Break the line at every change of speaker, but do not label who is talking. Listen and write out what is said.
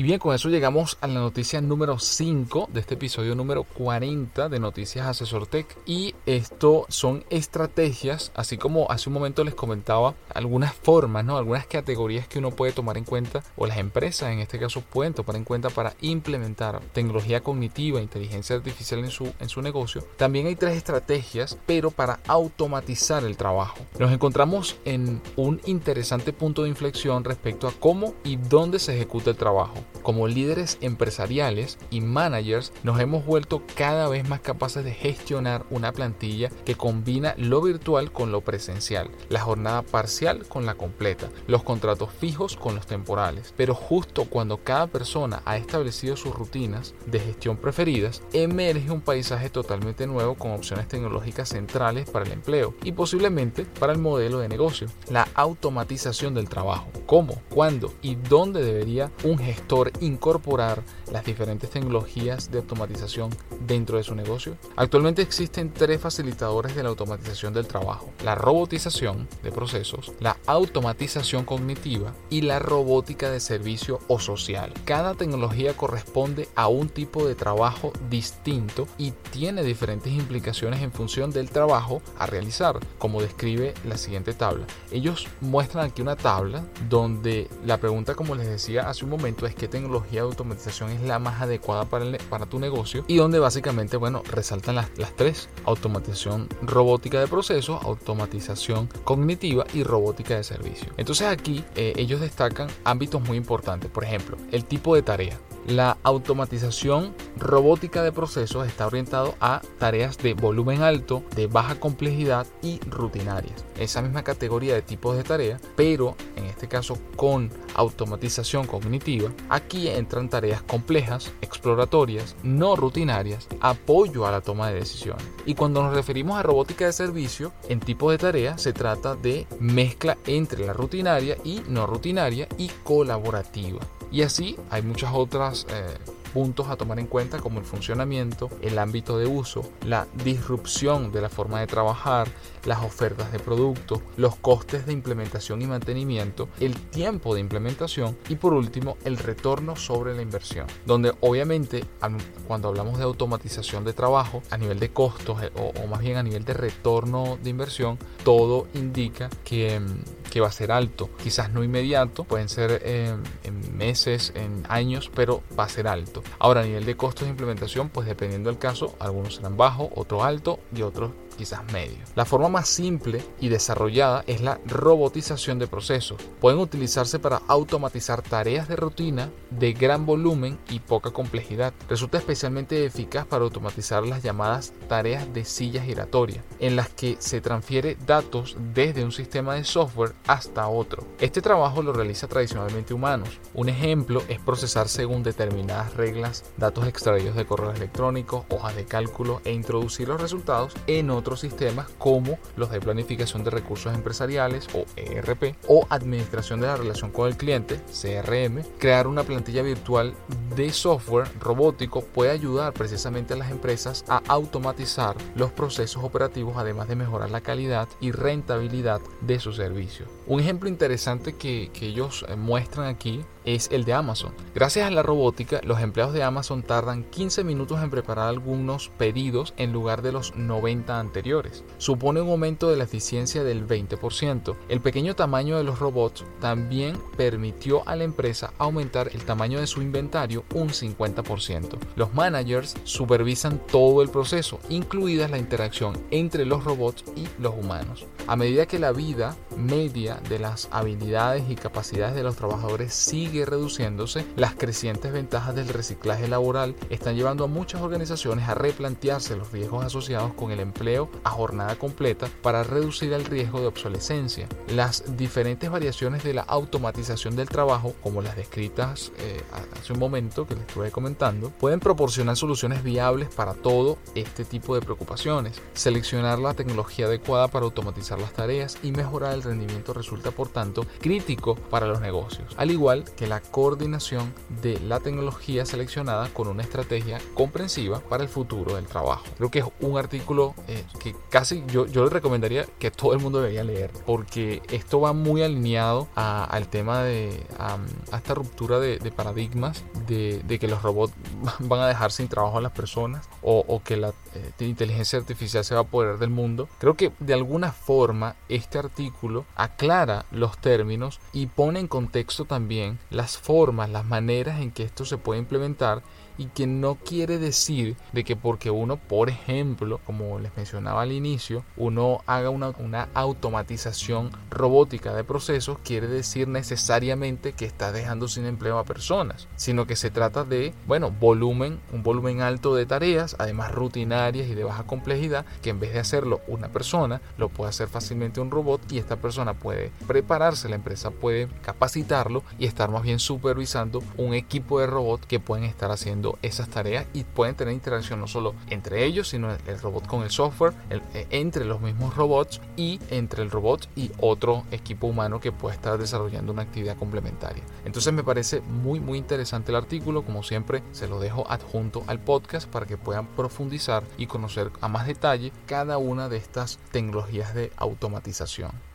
Y bien, con eso llegamos a la noticia número 5 de este episodio número 40 de Noticias Asesor Tech. Y esto son estrategias, así como hace un momento les comentaba, algunas formas, ¿no? algunas categorías que uno puede tomar en cuenta, o las empresas en este caso pueden tomar en cuenta para implementar tecnología cognitiva, inteligencia artificial en su, en su negocio. También hay tres estrategias, pero para automatizar el trabajo. Nos encontramos en un interesante punto de inflexión respecto a cómo y dónde se ejecuta el trabajo. Como líderes empresariales y managers nos hemos vuelto cada vez más capaces de gestionar una plantilla que combina lo virtual con lo presencial, la jornada parcial con la completa, los contratos fijos con los temporales. Pero justo cuando cada persona ha establecido sus rutinas de gestión preferidas, emerge un paisaje totalmente nuevo con opciones tecnológicas centrales para el empleo y posiblemente para el modelo de negocio, la automatización del trabajo. ¿Cómo, cuándo y dónde debería un gestor incorporar las diferentes tecnologías de automatización dentro de su negocio? Actualmente existen tres facilitadores de la automatización del trabajo, la robotización de procesos, la automatización cognitiva y la robótica de servicio o social. Cada tecnología corresponde a un tipo de trabajo distinto y tiene diferentes implicaciones en función del trabajo a realizar, como describe la siguiente tabla. Ellos muestran aquí una tabla donde la pregunta, como les decía hace un momento, es tecnología de automatización es la más adecuada para, para tu negocio y donde básicamente, bueno, resaltan las, las tres, automatización robótica de procesos, automatización cognitiva y robótica de servicio. Entonces aquí eh, ellos destacan ámbitos muy importantes, por ejemplo, el tipo de tarea. La automatización robótica de procesos está orientado a tareas de volumen alto, de baja complejidad y rutinarias. Esa misma categoría de tipos de tareas, pero en este caso con automatización cognitiva, aquí entran tareas complejas, exploratorias, no rutinarias, apoyo a la toma de decisiones. Y cuando nos referimos a robótica de servicio, en tipo de tarea se trata de mezcla entre la rutinaria y no rutinaria y colaborativa. Y así hay muchas otras eh, puntos a tomar en cuenta como el funcionamiento, el ámbito de uso, la disrupción de la forma de trabajar, las ofertas de productos, los costes de implementación y mantenimiento, el tiempo de implementación y por último el retorno sobre la inversión, donde obviamente cuando hablamos de automatización de trabajo a nivel de costos eh, o, más bien a nivel de retorno de inversión, todo indica que, mm, que va a ser alto, quizás no inmediato, pueden ser eh, en meses, en años, pero va a ser alto. Ahora a nivel de costos de implementación, pues dependiendo del caso, algunos serán bajos, otros altos y otros quizás medio. La forma más simple y desarrollada es la robotización de procesos. Pueden utilizarse para automatizar tareas de rutina de gran volumen y poca complejidad. Resulta especialmente eficaz para automatizar las llamadas tareas de silla giratoria, en las que se transfiere datos desde un sistema de software hasta otro. Este trabajo lo realiza tradicionalmente humanos. Un ejemplo es procesar según determinadas reglas datos extraídos de correos electrónicos, hojas de cálculo e introducir los resultados en otro sistemas como los de planificación de recursos empresariales o ERP o administración de la relación con el cliente, CRM. Crear una plantilla virtual de software robótico puede ayudar precisamente a las empresas a automatizar los procesos operativos además de mejorar la calidad y rentabilidad de sus servicios. Un ejemplo interesante que, que ellos eh, muestran aquí es el de Amazon. Gracias a la robótica, los empleados de Amazon tardan 15 minutos en preparar algunos pedidos en lugar de los 90 anteriores. Supone un aumento de la eficiencia del 20%. El pequeño tamaño de los robots también permitió a la empresa aumentar el tamaño de su inventario un 50%. Los managers supervisan todo el proceso, incluida la interacción entre los robots y los humanos. A medida que la vida media de las habilidades y capacidades de los trabajadores sigue reduciéndose, las crecientes ventajas del reciclaje laboral están llevando a muchas organizaciones a replantearse los riesgos asociados con el empleo a jornada completa para reducir el riesgo de obsolescencia. Las diferentes variaciones de la automatización del trabajo, como las descritas eh, hace un momento que les estuve comentando, pueden proporcionar soluciones viables para todo este tipo de preocupaciones. Seleccionar la tecnología adecuada para automatizar las tareas y mejorar el rendimiento resulta por tanto crítico para los negocios, al igual que la coordinación de la tecnología seleccionada con una estrategia comprensiva para el futuro del trabajo. Creo que es un artículo eh, que casi yo, yo le recomendaría que todo el mundo debería leer porque esto va muy alineado al tema de a, esta ruptura de, paradigmas de, que los robots van a dejar sin trabajo a las personas o, que la eh, inteligencia artificial se va a apoderar del mundo. Creo que de alguna forma este artículo aclara los términos y pone en contexto también las formas, las maneras en que esto se puede implementar y que no quiere decir de que porque uno, por ejemplo, como les mencionaba al inicio, uno haga una, automatización robótica de procesos, quiere decir necesariamente que está dejando sin empleo a personas, sino que se trata de, bueno, volumen, un volumen alto de tareas, además rutinarias y de baja complejidad, que en vez de hacerlo una persona, lo puede hacer fácilmente un robot y esta persona puede prepararse, la empresa puede capacitarlo y estar más bien supervisando un equipo de robots que pueden estar haciendo esas tareas y pueden tener interacción no solo entre ellos, sino el robot con el software, eh, entre los mismos robots y entre el robot y otro equipo humano que puede estar desarrollando una actividad complementaria. Entonces me parece muy muy interesante el artículo, como siempre se lo dejo adjunto al podcast para que puedan profundizar y conocer a más detalle cada una de estas tecnologías de automatización.